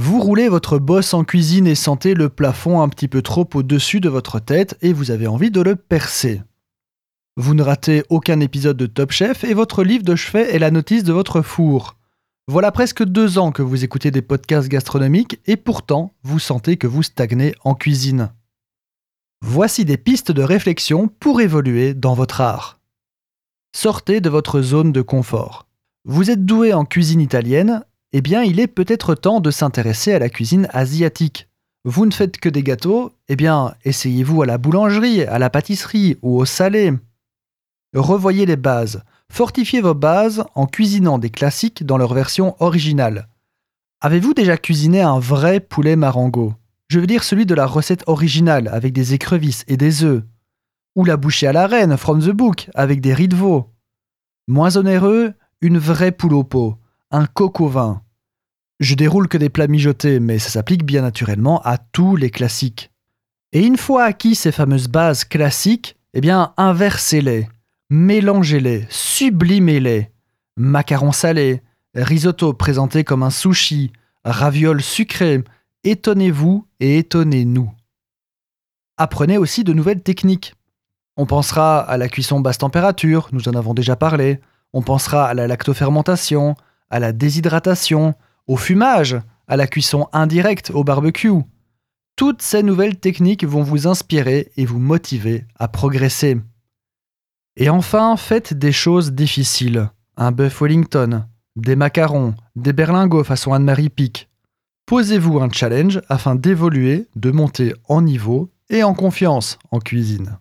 Vous roulez votre bosse en cuisine et sentez le plafond un petit peu trop au-dessus de votre tête et vous avez envie de le percer. Vous ne ratez aucun épisode de Top Chef et votre livre de chevet est la notice de votre four. Voilà presque deux ans que vous écoutez des podcasts gastronomiques et pourtant vous sentez que vous stagnez en cuisine. Voici des pistes de réflexion pour évoluer dans votre art. Sortez de votre zone de confort. Vous êtes doué en cuisine italienne, eh bien il est peut-être temps de s'intéresser à la cuisine asiatique. Vous ne faites que des gâteaux, eh bien essayez-vous à la boulangerie, à la pâtisserie ou au salé. Revoyez les bases, fortifiez vos bases en cuisinant des classiques dans leur version originale. Avez-vous déjà cuisiné un vrai poulet marengo? Je veux dire celui de la recette originale avec des écrevisses et des œufs. Ou la bouchée à la reine from the book avec des riz de veau. Moins onéreux, une vraie poule au pot, un coq vin. Je déroule que des plats mijotés, mais ça s'applique bien naturellement à tous les classiques. Et une fois acquis ces fameuses bases classiques, eh bien inversez-les, mélangez-les, sublimez-les. Macarons salés, risotto présenté comme un sushi, ravioles sucrés, étonnez-vous et étonnez-nous. Apprenez aussi de nouvelles techniques. On pensera à la cuisson basse température, nous en avons déjà parlé, on pensera à la lactofermentation, à la déshydratation, au fumage, à la cuisson indirecte au barbecue. Toutes ces nouvelles techniques vont vous inspirer et vous motiver à progresser. Et enfin, faites des choses difficiles. Un bœuf Wellington, des macarons, des berlingots façon Anne-Marie Pic. Posez-vous un challenge afin d'évoluer, de monter en niveau et en confiance en cuisine.